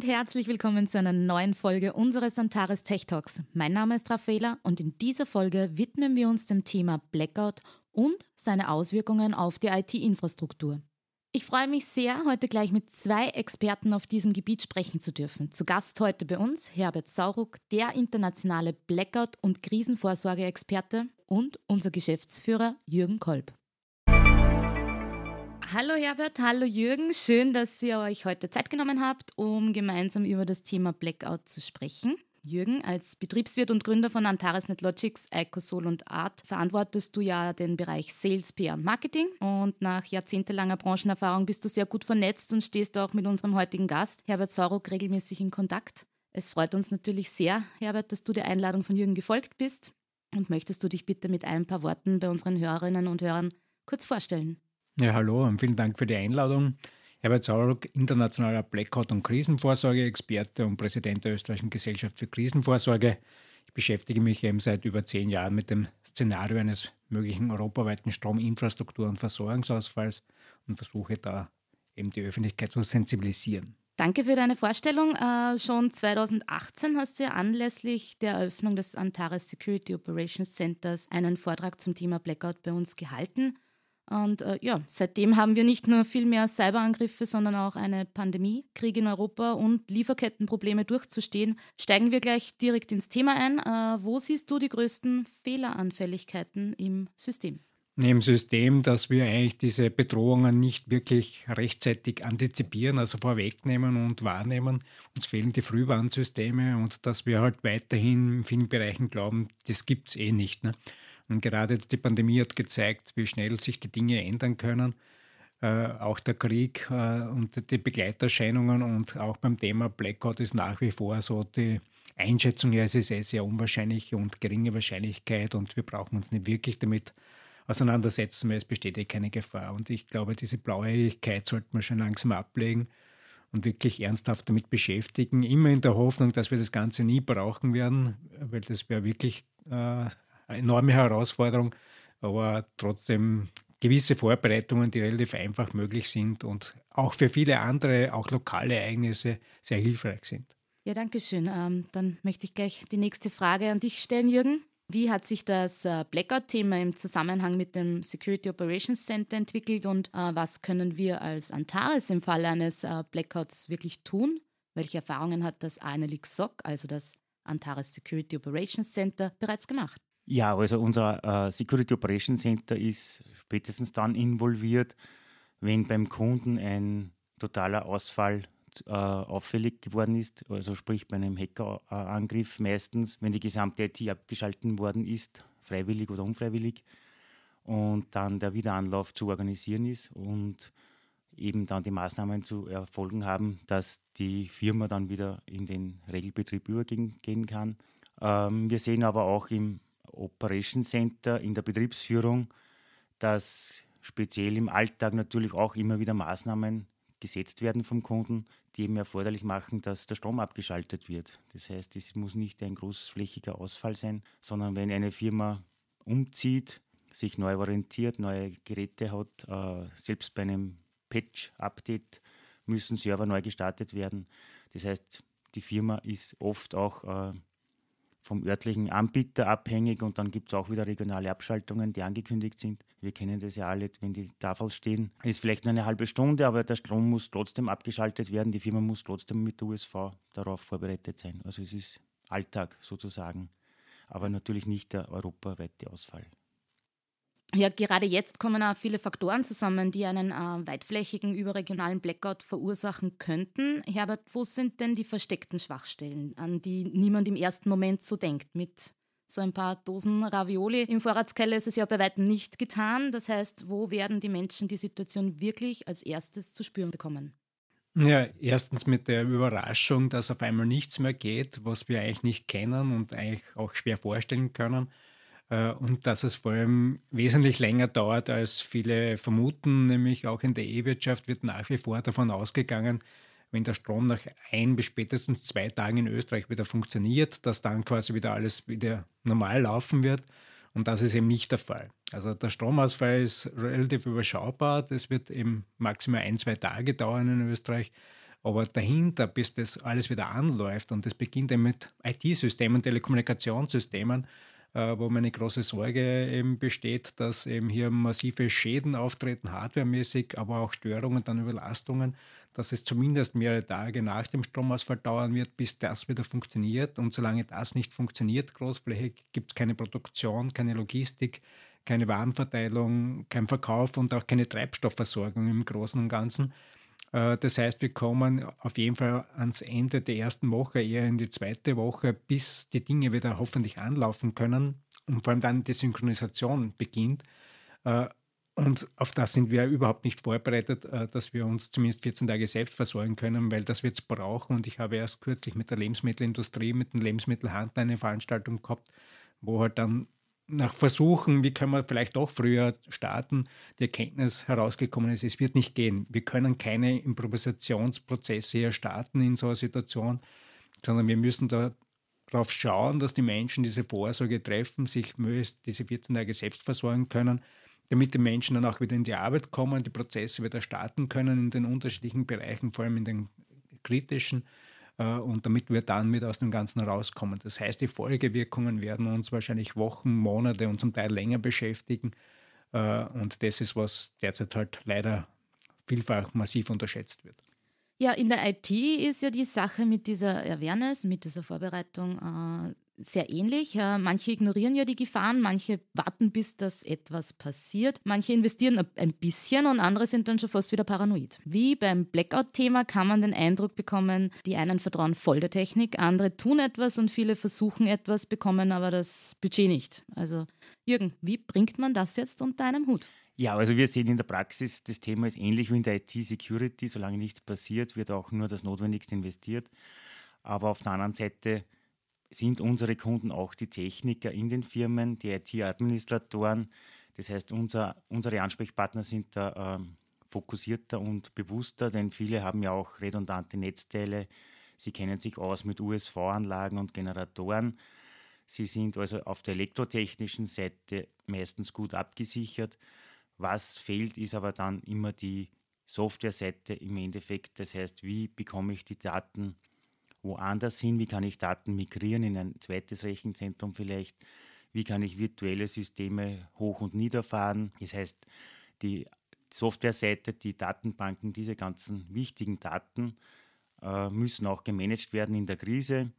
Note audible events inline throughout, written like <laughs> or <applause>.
Und herzlich willkommen zu einer neuen Folge unseres Antares Tech Talks. Mein Name ist Raffaela und in dieser Folge widmen wir uns dem Thema Blackout und seine Auswirkungen auf die IT-Infrastruktur. Ich freue mich sehr, heute gleich mit zwei Experten auf diesem Gebiet sprechen zu dürfen. Zu Gast heute bei uns Herbert Sauruck, der internationale Blackout- und Krisenvorsorgeexperte und unser Geschäftsführer Jürgen Kolb. Hallo Herbert, hallo Jürgen. Schön, dass ihr euch heute Zeit genommen habt, um gemeinsam über das Thema Blackout zu sprechen. Jürgen, als Betriebswirt und Gründer von Antares NetLogics, Icosol und Art verantwortest du ja den Bereich Sales, PR und Marketing. Und nach jahrzehntelanger Branchenerfahrung bist du sehr gut vernetzt und stehst auch mit unserem heutigen Gast, Herbert Sauruck, regelmäßig in Kontakt. Es freut uns natürlich sehr, Herbert, dass du der Einladung von Jürgen gefolgt bist. Und möchtest du dich bitte mit ein paar Worten bei unseren Hörerinnen und Hörern kurz vorstellen? Ja, hallo und vielen Dank für die Einladung. Herbert Sauruck, internationaler Blackout- und Krisenvorsorge-Experte und Präsident der Österreichischen Gesellschaft für Krisenvorsorge. Ich beschäftige mich eben seit über zehn Jahren mit dem Szenario eines möglichen europaweiten Strominfrastruktur- und Versorgungsausfalls und versuche da eben die Öffentlichkeit zu sensibilisieren. Danke für deine Vorstellung. Äh, schon 2018 hast du ja anlässlich der Eröffnung des Antares Security Operations Centers einen Vortrag zum Thema Blackout bei uns gehalten. Und äh, ja, seitdem haben wir nicht nur viel mehr Cyberangriffe, sondern auch eine Pandemie, Krieg in Europa und Lieferkettenprobleme durchzustehen. Steigen wir gleich direkt ins Thema ein. Äh, wo siehst du die größten Fehleranfälligkeiten im System? Im System, dass wir eigentlich diese Bedrohungen nicht wirklich rechtzeitig antizipieren, also vorwegnehmen und wahrnehmen. Uns fehlen die Frühwarnsysteme und dass wir halt weiterhin in vielen Bereichen glauben, das gibt es eh nicht. Ne? Und gerade die Pandemie hat gezeigt, wie schnell sich die Dinge ändern können. Äh, auch der Krieg äh, und die Begleiterscheinungen und auch beim Thema Blackout ist nach wie vor so die Einschätzung, ja, es ist eh sehr unwahrscheinlich und geringe Wahrscheinlichkeit und wir brauchen uns nicht wirklich damit auseinandersetzen, weil es besteht eh keine Gefahr. Und ich glaube, diese Blauäugigkeit sollte man schon langsam ablegen und wirklich ernsthaft damit beschäftigen, immer in der Hoffnung, dass wir das Ganze nie brauchen werden, weil das wäre wirklich äh, eine enorme Herausforderung, aber trotzdem gewisse Vorbereitungen, die relativ einfach möglich sind und auch für viele andere, auch lokale Ereignisse sehr hilfreich sind. Ja, danke schön. Ähm, dann möchte ich gleich die nächste Frage an dich stellen, Jürgen. Wie hat sich das äh, Blackout-Thema im Zusammenhang mit dem Security Operations Center entwickelt und äh, was können wir als Antares im Falle eines äh, Blackouts wirklich tun? Welche Erfahrungen hat das ANLX SOC, also das Antares Security Operations Center, bereits gemacht? Ja, also unser äh, Security Operation Center ist spätestens dann involviert, wenn beim Kunden ein totaler Ausfall äh, auffällig geworden ist, also sprich bei einem Hackerangriff meistens, wenn die gesamte IT abgeschaltet worden ist, freiwillig oder unfreiwillig, und dann der Wiederanlauf zu organisieren ist und eben dann die Maßnahmen zu erfolgen haben, dass die Firma dann wieder in den Regelbetrieb übergehen kann. Ähm, wir sehen aber auch im Operation Center in der Betriebsführung, dass speziell im Alltag natürlich auch immer wieder Maßnahmen gesetzt werden vom Kunden, die eben erforderlich machen, dass der Strom abgeschaltet wird. Das heißt, es muss nicht ein großflächiger Ausfall sein, sondern wenn eine Firma umzieht, sich neu orientiert, neue Geräte hat, äh, selbst bei einem Patch-Update müssen Server neu gestartet werden. Das heißt, die Firma ist oft auch äh, vom örtlichen Anbieter abhängig und dann gibt es auch wieder regionale Abschaltungen, die angekündigt sind. Wir kennen das ja alle, wenn die Tafel stehen. Ist vielleicht nur eine halbe Stunde, aber der Strom muss trotzdem abgeschaltet werden. Die Firma muss trotzdem mit der USV darauf vorbereitet sein. Also es ist Alltag sozusagen, aber natürlich nicht der europaweite Ausfall. Ja, gerade jetzt kommen auch viele Faktoren zusammen, die einen äh, weitflächigen überregionalen Blackout verursachen könnten. Herbert, wo sind denn die versteckten Schwachstellen, an die niemand im ersten Moment so denkt? Mit so ein paar Dosen Ravioli im Vorratskeller ist es ja bei weitem nicht getan. Das heißt, wo werden die Menschen die Situation wirklich als erstes zu spüren bekommen? Ja, erstens mit der Überraschung, dass auf einmal nichts mehr geht, was wir eigentlich nicht kennen und eigentlich auch schwer vorstellen können. Äh, und dass es vor allem wesentlich länger dauert, als viele vermuten, nämlich auch in der E-Wirtschaft wird nach wie vor davon ausgegangen, wenn der Strom nach ein bis spätestens zwei Tagen in Österreich wieder funktioniert, dass dann quasi wieder alles wieder normal laufen wird. Und das ist eben nicht der Fall. Also der Stromausfall ist relativ überschaubar. Das wird eben maximal ein, zwei Tage dauern in Österreich. Aber dahinter, bis das alles wieder anläuft, und das beginnt eben mit IT-Systemen, Telekommunikationssystemen, wo meine große Sorge eben besteht, dass eben hier massive Schäden auftreten, hardwaremäßig, aber auch Störungen, dann Überlastungen, dass es zumindest mehrere Tage nach dem Stromausfall dauern wird, bis das wieder funktioniert. Und solange das nicht funktioniert, großflächig, gibt es keine Produktion, keine Logistik, keine Warenverteilung, kein Verkauf und auch keine Treibstoffversorgung im Großen und Ganzen. Äh, das heißt, wir kommen auf jeden Fall ans Ende der ersten Woche, eher in die zweite Woche, bis die Dinge wieder hoffentlich anlaufen können und vor allem dann die Synchronisation beginnt. Äh, und auf das sind wir überhaupt nicht vorbereitet, äh, dass wir uns zumindest 14 Tage selbst versorgen können, weil das wird es brauchen. Und ich habe erst kürzlich mit der Lebensmittelindustrie, mit den Lebensmittelhandel eine Veranstaltung gehabt, wo halt dann nach Versuchen, wie können wir vielleicht doch früher starten, die Erkenntnis herausgekommen ist, es wird nicht gehen. Wir können keine Improvisationsprozesse hier starten in so einer Situation, sondern wir müssen darauf schauen, dass die Menschen diese Vorsorge treffen, sich möglichst diese 14 Tage selbst versorgen können, damit die Menschen dann auch wieder in die Arbeit kommen, die Prozesse wieder starten können in den unterschiedlichen Bereichen, vor allem in den kritischen äh, und damit wir dann mit aus dem Ganzen rauskommen. Das heißt, die Folgewirkungen werden uns wahrscheinlich Wochen, Monate und zum Teil länger beschäftigen. Äh, und das ist, was derzeit halt leider vielfach massiv unterschätzt wird. Ja, in der IT ist ja die Sache mit dieser Awareness, mit dieser Vorbereitung äh, sehr ähnlich. Manche ignorieren ja die Gefahren, manche warten, bis das etwas passiert. Manche investieren ein bisschen und andere sind dann schon fast wieder paranoid. Wie beim Blackout-Thema kann man den Eindruck bekommen, die einen vertrauen voll der Technik, andere tun etwas und viele versuchen etwas, bekommen aber das Budget nicht. Also Jürgen, wie bringt man das jetzt unter einem Hut? Ja, also wir sehen in der Praxis, das Thema ist ähnlich wie in der IT-Security. Solange nichts passiert, wird auch nur das Notwendigste investiert. Aber auf der anderen Seite sind unsere Kunden auch die Techniker in den Firmen, die IT-Administratoren. Das heißt, unser, unsere Ansprechpartner sind da ähm, fokussierter und bewusster, denn viele haben ja auch redundante Netzteile. Sie kennen sich aus mit USV-Anlagen und Generatoren. Sie sind also auf der elektrotechnischen Seite meistens gut abgesichert. Was fehlt, ist aber dann immer die Software-Seite im Endeffekt. Das heißt, wie bekomme ich die Daten woanders hin? Wie kann ich Daten migrieren in ein zweites Rechenzentrum vielleicht? Wie kann ich virtuelle Systeme hoch und niederfahren? Das heißt, die Softwareseite, die Datenbanken, diese ganzen wichtigen Daten äh, müssen auch gemanagt werden in der Krise.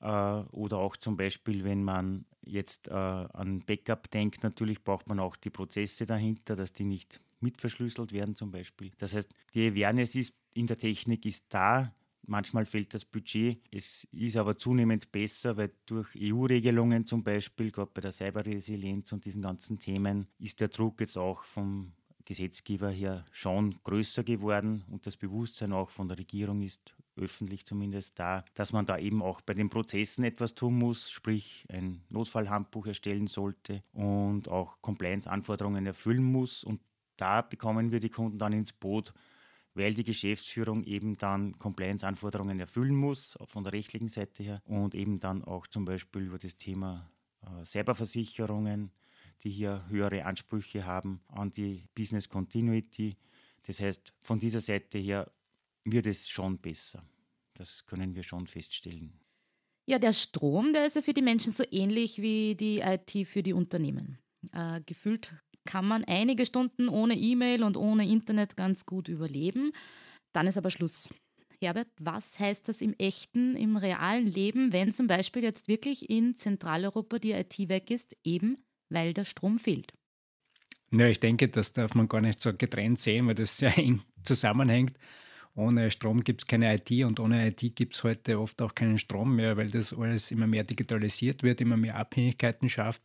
Äh, oder auch zum Beispiel, wenn man jetzt äh, an Backup denkt, natürlich braucht man auch die Prozesse dahinter, dass die nicht mitverschlüsselt werden zum Beispiel. Das heißt, die Awareness ist in der Technik ist da, Manchmal fehlt das Budget. Es ist aber zunehmend besser, weil durch EU-Regelungen zum Beispiel, gerade bei der Cyberresilienz und diesen ganzen Themen, ist der Druck jetzt auch vom Gesetzgeber her schon größer geworden und das Bewusstsein auch von der Regierung ist öffentlich zumindest da, dass man da eben auch bei den Prozessen etwas tun muss, sprich ein Notfallhandbuch erstellen sollte und auch Compliance-Anforderungen erfüllen muss. Und da bekommen wir die Kunden dann ins Boot, weil die Geschäftsführung eben dann Compliance-Anforderungen erfüllen muss, von der rechtlichen Seite her, und eben dann auch zum Beispiel über das Thema äh, Cyberversicherungen, die hier höhere Ansprüche haben an die Business Continuity. Das heißt, von dieser Seite her wird es schon besser. Das können wir schon feststellen. Ja, der Strom, der ist ja für die Menschen so ähnlich wie die IT für die Unternehmen. Äh, gefühlt kann man einige Stunden ohne E-Mail und ohne Internet ganz gut überleben. Dann ist aber Schluss. Herbert, was heißt das im echten, im realen Leben, wenn zum Beispiel jetzt wirklich in Zentraleuropa die IT weg ist, eben weil der Strom fehlt? Ja, ich denke, das darf man gar nicht so getrennt sehen, weil das sehr <laughs> eng zusammenhängt. Ohne Strom gibt es keine IT und ohne IT gibt es heute oft auch keinen Strom mehr, weil das alles immer mehr digitalisiert wird, immer mehr Abhängigkeiten schafft.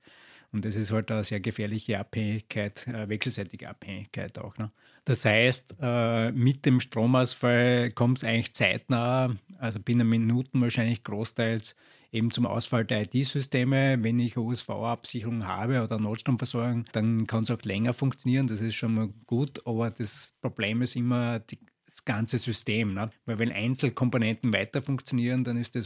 Und das ist halt eine sehr gefährliche Abhängigkeit, äh, wechselseitige Abhängigkeit auch. Ne? Das heißt, äh, mit dem Stromausfall kommt es eigentlich zeitnah, also binnen Minuten wahrscheinlich großteils eben zum Ausfall der IT-Systeme. Wenn ich OSV-Absicherung habe oder Notstromversorgung, dann kann es auch länger funktionieren. Das ist schon mal gut, aber das Problem ist immer die, das ganze System. Ne? Weil wenn Einzelkomponenten weiter funktionieren, dann ist das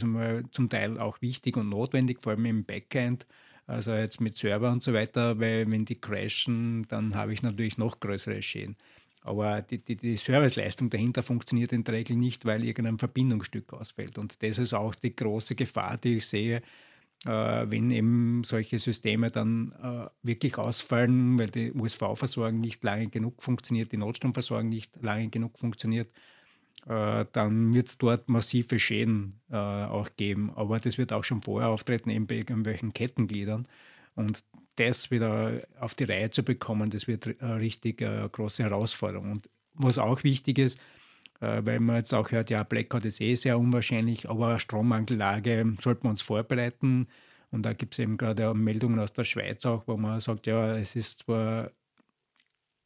zum Teil auch wichtig und notwendig, vor allem im Backend. Also jetzt mit Server und so weiter, weil wenn die crashen, dann habe ich natürlich noch größere Schäden. Aber die, die, die Serviceleistung dahinter funktioniert in der Regel nicht, weil irgendein Verbindungsstück ausfällt. Und das ist auch die große Gefahr, die ich sehe, äh, wenn eben solche Systeme dann äh, wirklich ausfallen, weil die USV-Versorgung nicht lange genug funktioniert, die Notstromversorgung nicht lange genug funktioniert, äh, dann wird es dort massive Schäden äh, auch geben. Aber das wird auch schon vorher auftreten, eben bei irgendwelchen Kettengliedern. Und das wieder auf die Reihe zu bekommen, das wird eine richtig äh, große Herausforderung. Und was auch wichtig ist, äh, weil man jetzt auch hört, ja, Blackout ist eh sehr unwahrscheinlich, aber Strommangellage sollten wir uns vorbereiten. Und da gibt es eben gerade Meldungen aus der Schweiz auch, wo man sagt, ja, es ist zwar,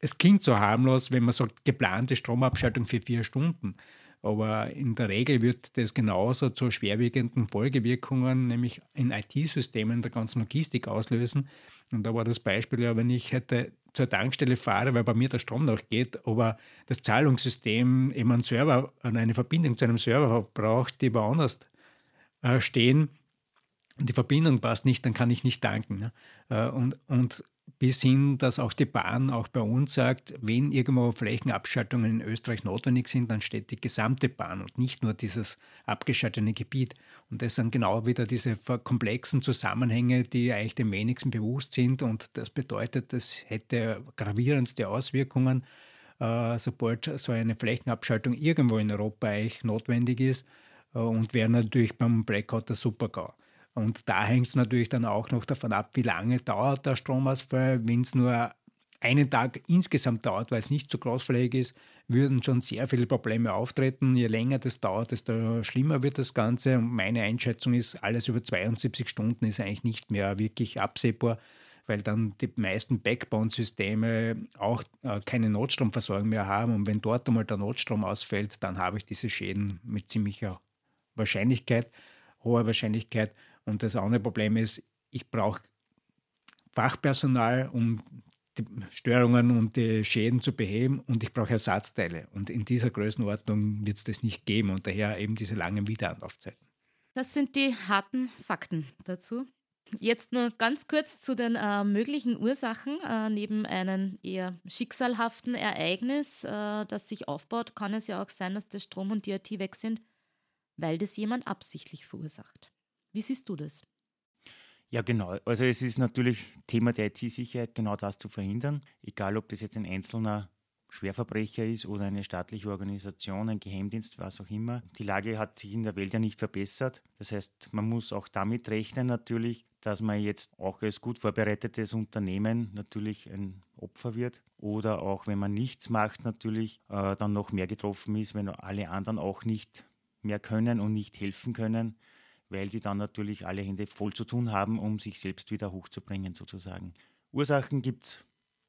es klingt so harmlos, wenn man sagt, geplante Stromabschaltung für vier Stunden. Aber in der Regel wird das genauso zu schwerwiegenden Folgewirkungen, nämlich in IT-Systemen der ganzen Logistik auslösen. Und da war das Beispiel ja, wenn ich hätte zur Tankstelle fahre, weil bei mir der Strom noch geht, aber das Zahlungssystem eben einen Server, eine Verbindung zu einem Server braucht, die woanders äh, stehen, und die Verbindung passt nicht, dann kann ich nicht tanken. Ne? Äh, und, und bis hin, dass auch die Bahn auch bei uns sagt, wenn irgendwo Flächenabschaltungen in Österreich notwendig sind, dann steht die gesamte Bahn und nicht nur dieses abgeschaltete Gebiet. Und das sind genau wieder diese komplexen Zusammenhänge, die eigentlich dem wenigsten bewusst sind. Und das bedeutet, das hätte gravierendste Auswirkungen, äh, sobald so eine Flächenabschaltung irgendwo in Europa eigentlich notwendig ist. Äh, und wäre natürlich beim Blackout der Supergau. Und da hängt es natürlich dann auch noch davon ab, wie lange dauert der Stromausfall. Wenn es nur einen Tag insgesamt dauert, weil es nicht so großflächig ist, würden schon sehr viele Probleme auftreten. Je länger das dauert, desto schlimmer wird das Ganze. Und meine Einschätzung ist, alles über 72 Stunden ist eigentlich nicht mehr wirklich absehbar, weil dann die meisten Backbone-Systeme auch äh, keine Notstromversorgung mehr haben. Und wenn dort einmal der Notstrom ausfällt, dann habe ich diese Schäden mit ziemlicher Wahrscheinlichkeit, hoher Wahrscheinlichkeit. Und das andere Problem ist, ich brauche Fachpersonal, um die Störungen und die Schäden zu beheben und ich brauche Ersatzteile. Und in dieser Größenordnung wird es das nicht geben und daher eben diese langen Wiederanlaufzeiten. Das sind die harten Fakten dazu. Jetzt nur ganz kurz zu den äh, möglichen Ursachen. Äh, neben einem eher schicksalhaften Ereignis, äh, das sich aufbaut, kann es ja auch sein, dass der Strom und die IT weg sind, weil das jemand absichtlich verursacht. Wie siehst du das? Ja, genau. Also es ist natürlich Thema der IT-Sicherheit, genau das zu verhindern. Egal, ob das jetzt ein einzelner Schwerverbrecher ist oder eine staatliche Organisation, ein Geheimdienst, was auch immer. Die Lage hat sich in der Welt ja nicht verbessert. Das heißt, man muss auch damit rechnen natürlich, dass man jetzt auch als gut vorbereitetes Unternehmen natürlich ein Opfer wird oder auch wenn man nichts macht natürlich äh, dann noch mehr getroffen ist, wenn alle anderen auch nicht mehr können und nicht helfen können weil die dann natürlich alle Hände voll zu tun haben, um sich selbst wieder hochzubringen sozusagen. Ursachen gibt es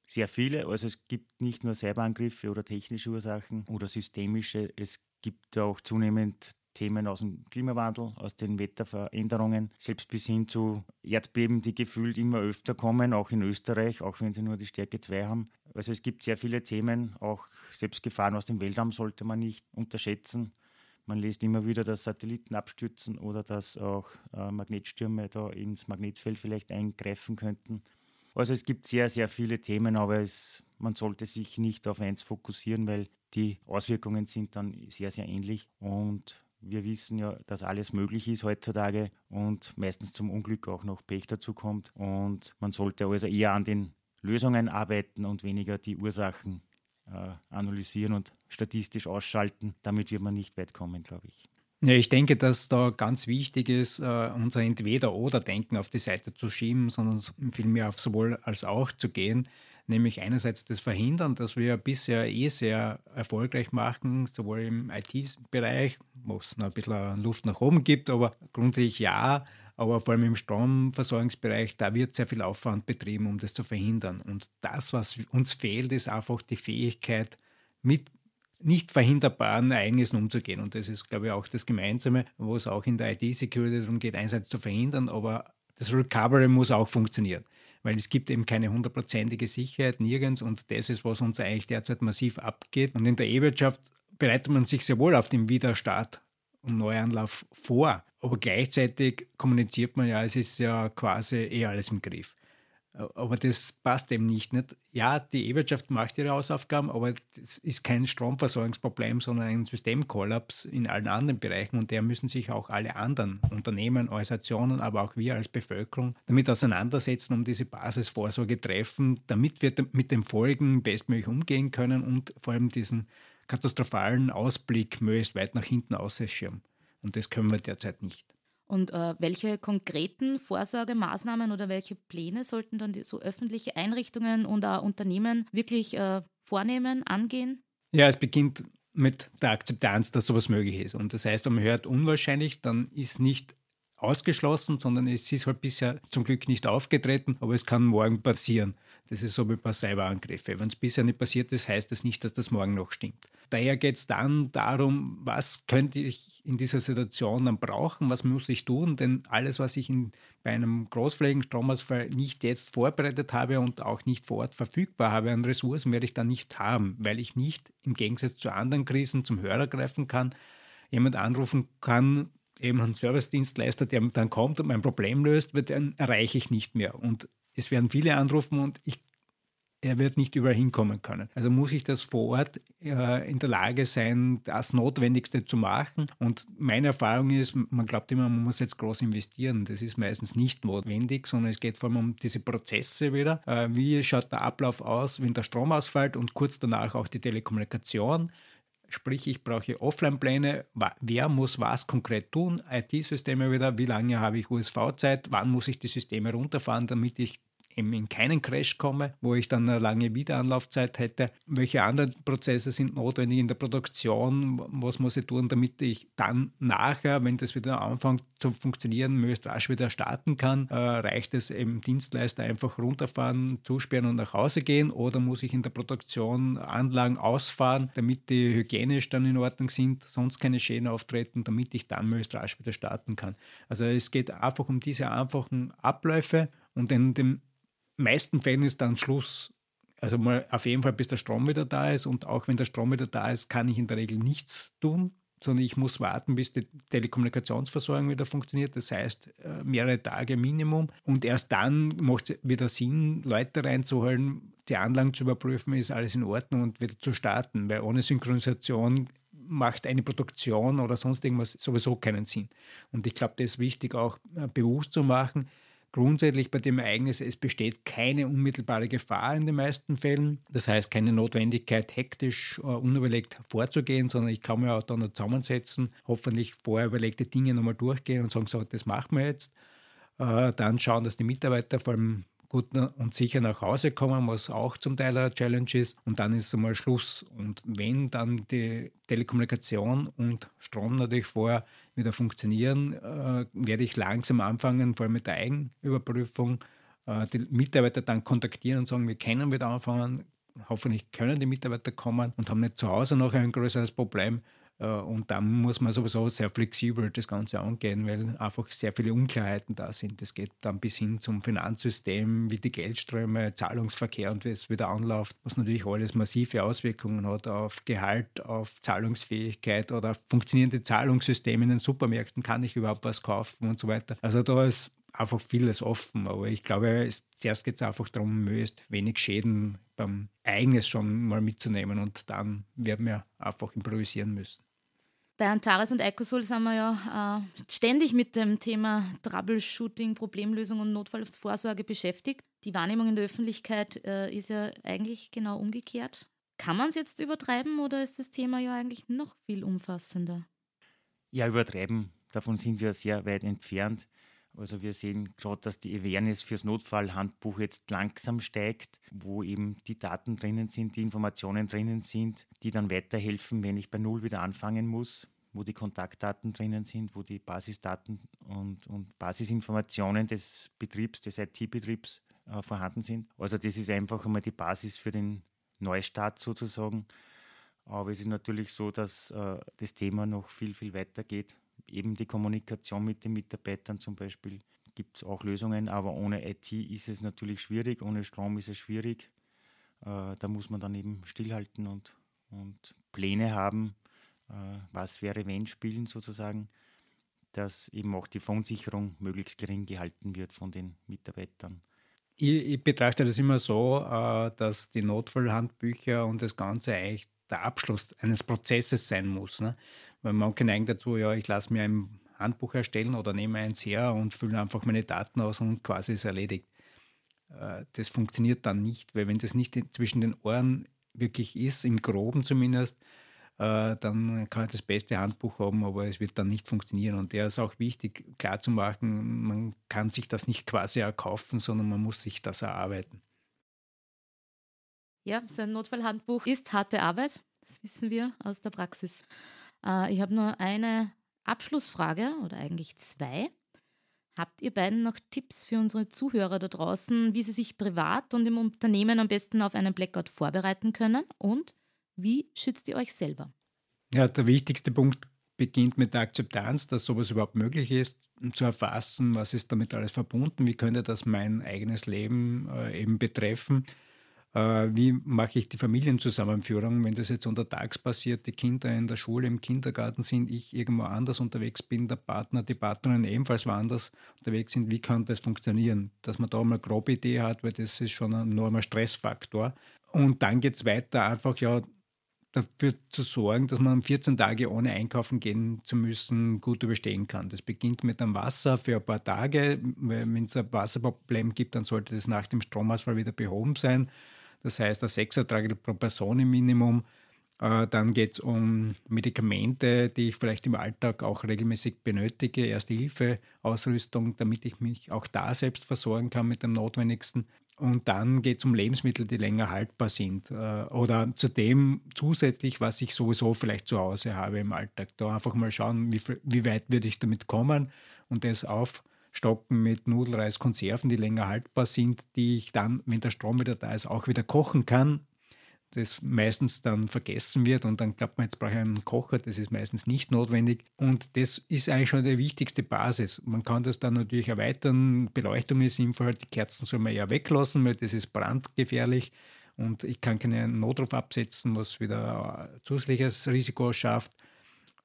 sehr viele, also es gibt nicht nur Cyberangriffe oder technische Ursachen oder systemische, es gibt auch zunehmend Themen aus dem Klimawandel, aus den Wetterveränderungen, selbst bis hin zu Erdbeben, die gefühlt immer öfter kommen, auch in Österreich, auch wenn sie nur die Stärke 2 haben. Also es gibt sehr viele Themen, auch selbst Gefahren aus dem Weltraum sollte man nicht unterschätzen. Man liest immer wieder, dass Satelliten abstürzen oder dass auch äh, Magnetstürme da ins Magnetfeld vielleicht eingreifen könnten. Also es gibt sehr, sehr viele Themen, aber es, man sollte sich nicht auf eins fokussieren, weil die Auswirkungen sind dann sehr, sehr ähnlich. Und wir wissen ja, dass alles möglich ist heutzutage und meistens zum Unglück auch noch Pech dazu kommt. Und man sollte also eher an den Lösungen arbeiten und weniger die Ursachen analysieren und statistisch ausschalten. Damit wird man nicht weit kommen, glaube ich. Ja, ich denke, dass da ganz wichtig ist, uh, unser Entweder-Oder-Denken auf die Seite zu schieben, sondern vielmehr auf sowohl als auch zu gehen. nämlich einerseits das Verhindern, das wir bisher eh sehr erfolgreich machen, sowohl im IT-Bereich, wo es noch ein bisschen Luft nach oben gibt, aber grundsätzlich ja, aber vor allem im Stromversorgungsbereich, da wird sehr viel Aufwand betrieben, um das zu verhindern. Und das, was uns fehlt, ist einfach die Fähigkeit, mit nicht verhinderbaren Ereignissen umzugehen. Und das ist, glaube ich, auch das Gemeinsame, wo es auch in der IT-Security darum geht, einerseits zu verhindern, aber das Recovery muss auch funktionieren. Weil es gibt eben keine hundertprozentige Sicherheit nirgends und das ist, was uns eigentlich derzeit massiv abgeht. Und in der E-Wirtschaft bereitet man sich sehr wohl auf den Widerstart und Neuanlauf vor. Aber gleichzeitig kommuniziert man ja, es ist ja quasi eh alles im Griff. Aber das passt eben nicht, nicht. Ja, die E-Wirtschaft macht ihre Hausaufgaben, aber das ist kein Stromversorgungsproblem, sondern ein Systemkollaps in allen anderen Bereichen und der müssen sich auch alle anderen Unternehmen, Organisationen, aber auch wir als Bevölkerung damit auseinandersetzen, um diese Basisvorsorge treffen, damit wir mit den Folgen bestmöglich umgehen können und vor allem diesen katastrophalen Ausblick möglichst weit nach hinten ausschirmen. Und das können wir derzeit nicht. Und äh, welche konkreten Vorsorgemaßnahmen oder welche Pläne sollten dann die, so öffentliche Einrichtungen und auch Unternehmen wirklich äh, vornehmen, angehen? Ja, es beginnt mit der Akzeptanz, dass sowas möglich ist. Und das heißt, wenn man hört unwahrscheinlich, dann ist nicht ausgeschlossen, sondern es ist halt bisher zum Glück nicht aufgetreten, aber es kann morgen passieren. Das ist so wie bei Cyberangriffen. Wenn es bisher nicht passiert ist, heißt das nicht, dass das morgen noch stimmt. Daher geht es dann darum, was könnte ich in dieser Situation dann brauchen, was muss ich tun, denn alles, was ich in, bei einem großflächigen Stromausfall nicht jetzt vorbereitet habe und auch nicht vor Ort verfügbar habe an Ressourcen, werde ich dann nicht haben, weil ich nicht im Gegensatz zu anderen Krisen zum Hörer greifen kann, jemand anrufen kann, eben einen Servicedienstleister, der dann kommt und mein Problem löst, den erreiche ich nicht mehr. Und es werden viele anrufen und ich, er wird nicht überall hinkommen können. Also muss ich das vor Ort äh, in der Lage sein, das Notwendigste zu machen. Und meine Erfahrung ist, man glaubt immer, man muss jetzt groß investieren. Das ist meistens nicht notwendig, sondern es geht vor allem um diese Prozesse wieder. Äh, wie schaut der Ablauf aus, wenn der Strom ausfällt und kurz danach auch die Telekommunikation? Sprich, ich brauche Offline-Pläne, wer muss was konkret tun, IT-Systeme wieder, wie lange habe ich USV-Zeit, wann muss ich die Systeme runterfahren, damit ich in keinen Crash komme, wo ich dann eine lange Wiederanlaufzeit hätte. Welche anderen Prozesse sind notwendig in der Produktion? Was muss ich tun, damit ich dann nachher, wenn das wieder anfängt zu funktionieren, möglichst rasch wieder starten kann? Äh, reicht es eben Dienstleister einfach runterfahren, zusperren und nach Hause gehen? Oder muss ich in der Produktion Anlagen ausfahren, damit die hygienisch dann in Ordnung sind, sonst keine Schäden auftreten, damit ich dann möglichst rasch wieder starten kann? Also es geht einfach um diese einfachen Abläufe und in dem meisten Fällen ist dann Schluss. Also mal auf jeden Fall, bis der Strom wieder da ist. Und auch wenn der Strom wieder da ist, kann ich in der Regel nichts tun, sondern ich muss warten, bis die Telekommunikationsversorgung wieder funktioniert. Das heißt, äh, mehrere Tage Minimum. Und erst dann macht es wieder Sinn, Leute reinzuholen, die Anlagen zu überprüfen, ist alles in Ordnung und wieder zu starten. Weil ohne Synchronisation macht eine Produktion oder sonst irgendwas sowieso keinen Sinn. Und ich glaube, das ist wichtig auch äh, bewusst zu machen grundsätzlich bei dem Ereignis, es besteht keine unmittelbare Gefahr in den meisten Fällen. Das heißt, keine Notwendigkeit, hektisch, uh, unüberlegt vorzugehen, sondern ich kann mir auch dann zusammensetzen, hoffentlich vorher überlegte Dinge nochmal durchgehen und sagen, so, das machen wir jetzt. Uh, dann schauen, dass die Mitarbeiter vor allem gut und sicher nach Hause kommen, was auch zum Teil eine Challenge ist. Und dann ist einmal Schluss. Und wenn dann die Telekommunikation und Strom natürlich vorher wieder funktionieren, äh, werde ich langsam anfangen, vor allem mit der Eigenüberprüfung, äh, die Mitarbeiter dann kontaktieren und sagen, wir können wieder anfangen. Hoffentlich können die Mitarbeiter kommen und haben nicht zu Hause noch ein größeres Problem. Äh, und dann muss man sowieso sehr flexibel das Ganze angehen, weil einfach sehr viele Unklarheiten da sind. Das geht dann bis hin zum Finanzsystem, wie die Geldströme, Zahlungsverkehr und wie es wieder anläuft, was natürlich alles massive Auswirkungen hat auf Gehalt, auf Zahlungsfähigkeit oder funktionierende Zahlungssysteme in den Supermärkten. Kann ich überhaupt was kaufen und so weiter. Also da ist einfach vieles offen. Aber ich glaube, es, zuerst geht es einfach darum, möglichst wenig Schäden beim Ereignis schon mal mitzunehmen und dann werden wir einfach improvisieren müssen. Bei Antares und Ecosol sind wir ja äh, ständig mit dem Thema Troubleshooting, Problemlösung und Notfallvorsorge beschäftigt. Die Wahrnehmung in der Öffentlichkeit äh, ist ja eigentlich genau umgekehrt. Kann man es jetzt übertreiben oder ist das Thema ja eigentlich noch viel umfassender? Ja, übertreiben, davon sind wir sehr weit entfernt. Also wir sehen gerade, dass die Awareness fürs Notfallhandbuch jetzt langsam steigt, wo eben die Daten drinnen sind, die Informationen drinnen sind, die dann weiterhelfen, wenn ich bei Null wieder anfangen muss, wo die Kontaktdaten drinnen sind, wo die Basisdaten und, und Basisinformationen des Betriebs, des IT-Betriebs äh, vorhanden sind. Also das ist einfach einmal die Basis für den Neustart sozusagen. Aber es ist natürlich so, dass äh, das Thema noch viel, viel weiter geht. Eben die Kommunikation mit den Mitarbeitern zum Beispiel gibt es auch Lösungen, aber ohne IT ist es natürlich schwierig, ohne Strom ist es schwierig. Äh, da muss man dann eben stillhalten und, und Pläne haben, äh, was wäre wenn spielen sozusagen, dass eben auch die Verunsicherung möglichst gering gehalten wird von den Mitarbeitern. Ich, ich betrachte das immer so, äh, dass die Notfallhandbücher und das Ganze eigentlich der Abschluss eines Prozesses sein muss. Ne? Weil manche neigen dazu, ja, ich lasse mir ein Handbuch erstellen oder nehme eins her und fülle einfach meine Daten aus und quasi ist erledigt. Äh, das funktioniert dann nicht, weil wenn das nicht zwischen den Ohren wirklich ist, im Groben zumindest, äh, dann kann ich das beste Handbuch haben, aber es wird dann nicht funktionieren. Und der ist auch wichtig, klarzumachen, man kann sich das nicht quasi erkaufen, sondern man muss sich das erarbeiten. Ja, so ein Notfallhandbuch ist harte Arbeit. Das wissen wir aus der Praxis. Äh, ich habe nur eine Abschlussfrage oder eigentlich zwei. Habt ihr beiden noch Tipps für unsere Zuhörer da draußen, wie sie sich privat und im Unternehmen am besten auf einen Blackout vorbereiten können? Und wie schützt ihr euch selber? Ja, der wichtigste Punkt beginnt mit der Akzeptanz, dass sowas überhaupt möglich ist, zu erfassen, was ist damit alles verbunden, wie könnte das mein eigenes Leben äh, eben betreffen wie mache ich die Familienzusammenführung, wenn das jetzt untertags passiert, die Kinder in der Schule, im Kindergarten sind, ich irgendwo anders unterwegs bin, der Partner, die Partnerin ebenfalls woanders unterwegs sind, wie kann das funktionieren? Dass man da mal eine grobe Idee hat, weil das ist schon ein enormer Stressfaktor. Und dann geht es weiter, einfach ja dafür zu sorgen, dass man 14 Tage ohne einkaufen gehen zu müssen gut überstehen kann. Das beginnt mit dem Wasser für ein paar Tage. Wenn es ein Wasserproblem gibt, dann sollte das nach dem Stromausfall wieder behoben sein. Das heißt, ein Sechsertrag pro Person im Minimum. Äh, dann geht es um Medikamente, die ich vielleicht im Alltag auch regelmäßig benötige, Erste-Hilfe-Ausrüstung, damit ich mich auch da selbst versorgen kann mit dem Notwendigsten. Und dann geht es um Lebensmittel, die länger haltbar sind. Äh, oder zudem zusätzlich, was ich sowieso vielleicht zu Hause habe im Alltag. Da einfach mal schauen, wie, wie weit würde ich damit kommen und das auf stocken mit Nudelreis, Konserven, die länger haltbar sind, die ich dann, wenn der Strom wieder da ist, auch wieder kochen kann. Das meistens dann vergessen wird und dann glaubt man, jetzt brauche ich einen Kocher, das ist meistens nicht notwendig. Und das ist eigentlich schon die wichtigste Basis. Man kann das dann natürlich erweitern. Beleuchtung ist sinnvoll, die Kerzen soll man eher weglassen, weil das ist brandgefährlich und ich kann keinen Notruf absetzen, was wieder zusätzliches Risiko schafft.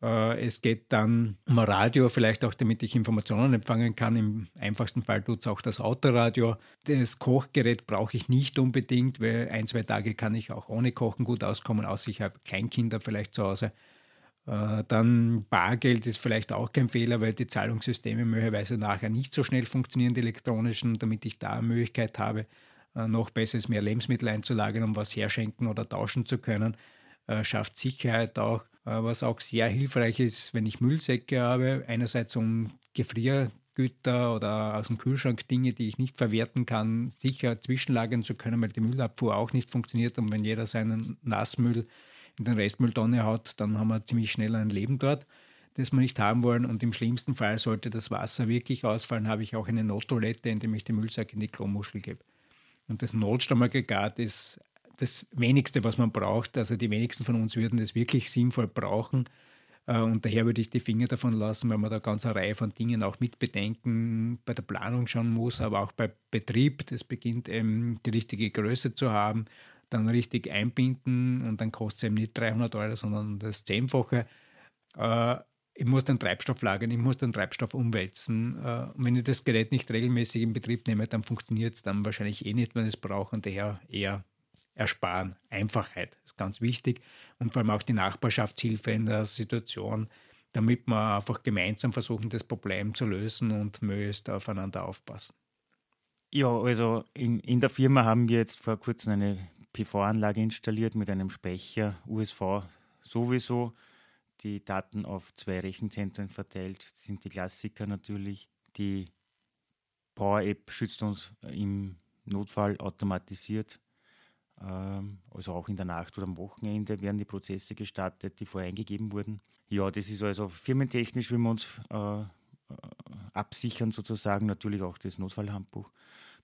Äh, es geht dann um ein Radio, vielleicht auch damit ich Informationen empfangen kann. Im einfachsten Fall tut es auch das Autoradio. Das Kochgerät brauche ich nicht unbedingt, weil ein, zwei Tage kann ich auch ohne Kochen gut auskommen, außer ich habe Kleinkinder vielleicht zu Hause. Äh, dann Bargeld ist vielleicht auch kein Fehler, weil die Zahlungssysteme möglicherweise nachher nicht so schnell funktionieren, die elektronischen, damit ich da eine Möglichkeit habe, äh, noch besser mehr Lebensmittel einzulagern, um was herschenken oder tauschen zu können. Schafft Sicherheit auch. Äh, was auch sehr hilfreich ist, wenn ich Müllsäcke habe. Einerseits um Gefriergüter oder aus dem Kühlschrank Dinge, die ich nicht verwerten kann, sicher zwischenlagern zu können, weil die Müllabfuhr auch nicht funktioniert. Und wenn jeder seinen Nassmüll in den Restmülltonne haut, dann haben wir ziemlich schnell ein Leben dort, das wir nicht haben wollen. Und im schlimmsten Fall sollte das Wasser wirklich ausfallen, habe ich auch eine Nottoilette, indem ich den Müllsack in die Klomuschel gebe. Und das Notstromaggregat ist das Wenigste, was man braucht. Also die wenigsten von uns würden das wirklich sinnvoll brauchen. Äh, und daher würde ich die Finger davon lassen, weil man da ganz eine Reihe von Dingen auch mitbedenken, bei der Planung schauen muss, aber auch bei Betrieb. Das beginnt eben die richtige Größe zu haben, dann richtig einbinden und dann kostet es eben nicht 300 Euro, sondern das Zehnfache. Äh, ich muss den Treibstoff lagern, ich muss den Treibstoff umwälzen. Äh, und wenn ich das Gerät nicht regelmäßig in Betrieb nehme, dann funktioniert es dann wahrscheinlich eh nicht, wenn ich es brauche und daher eher ersparen. Einfachheit ist ganz wichtig und vor allem auch die Nachbarschaftshilfe in der Situation, damit wir einfach gemeinsam versuchen, das Problem zu lösen und möglichst aufeinander aufpassen. Ja, also in, in der Firma haben wir jetzt vor kurzem eine PV-Anlage installiert mit einem Speicher, USV sowieso, die Daten auf zwei Rechenzentren verteilt, sind die Klassiker natürlich, die Power App schützt uns im Notfall automatisiert. Ähm, also auch in der Nacht oder am Wochenende werden die Prozesse gestartet, die vorher eingegeben wurden. Ja, das ist also firmentechnisch, wie wir uns äh, absichern sozusagen, natürlich auch das Notfallhandbuch.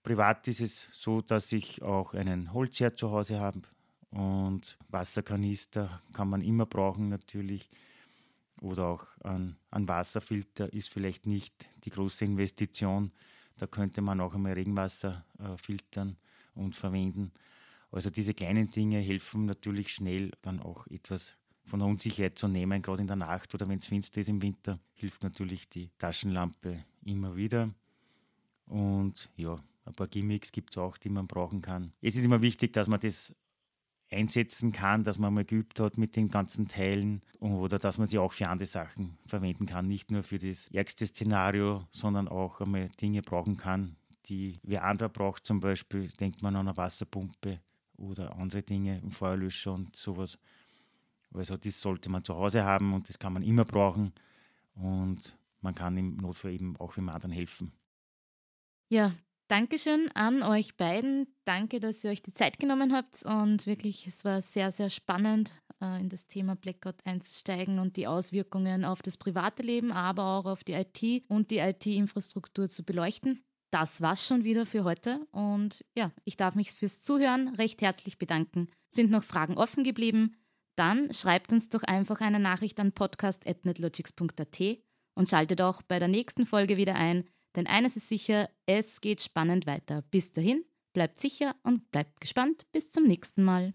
Privat ist es so, dass ich auch einen Holzherd zu Hause habe und Wasserkanister kann man immer brauchen natürlich. Oder auch ein, ein Wasserfilter ist vielleicht nicht die große Investition. Da könnte man auch einmal Regenwasser äh, filtern und verwenden. Also diese kleinen Dinge helfen natürlich schnell dann auch etwas von der Unsicherheit zu nehmen, gerade in der Nacht oder wenn es finster ist im Winter, hilft natürlich die Taschenlampe immer wieder. Und ja, ein paar Gimmicks gibt es auch, die man brauchen kann. Es ist immer wichtig, dass man das einsetzen kann, dass man mal geübt hat mit den ganzen Teilen oder dass man sie auch für andere Sachen verwenden kann. Nicht nur für das ärgste Szenario, sondern auch einmal Dinge brauchen kann, die wer anderer braucht. Zum Beispiel denkt man an eine Wasserpumpe oder andere Dinge, einen Feuerlöscher und sowas. Also das sollte man zu Hause haben und das kann man immer brauchen und man kann im Notfall eben auch dem anderen helfen. Ja, Dankeschön an euch beiden. Danke, dass ihr euch die Zeit genommen habt und wirklich, es war sehr, sehr spannend, äh, in das Thema Blackout einzusteigen und die Auswirkungen auf das private Leben, aber auch auf die IT und die IT-Infrastruktur zu beleuchten. Das war's schon wieder für heute und ja, ich darf mich fürs Zuhören recht herzlich bedanken. Sind noch Fragen offen geblieben? Dann schreibt uns doch einfach eine Nachricht an podcast.netlogics.at und schaltet auch bei der nächsten Folge wieder ein, denn eines ist sicher, es geht spannend weiter. Bis dahin, bleibt sicher und bleibt gespannt. Bis zum nächsten Mal.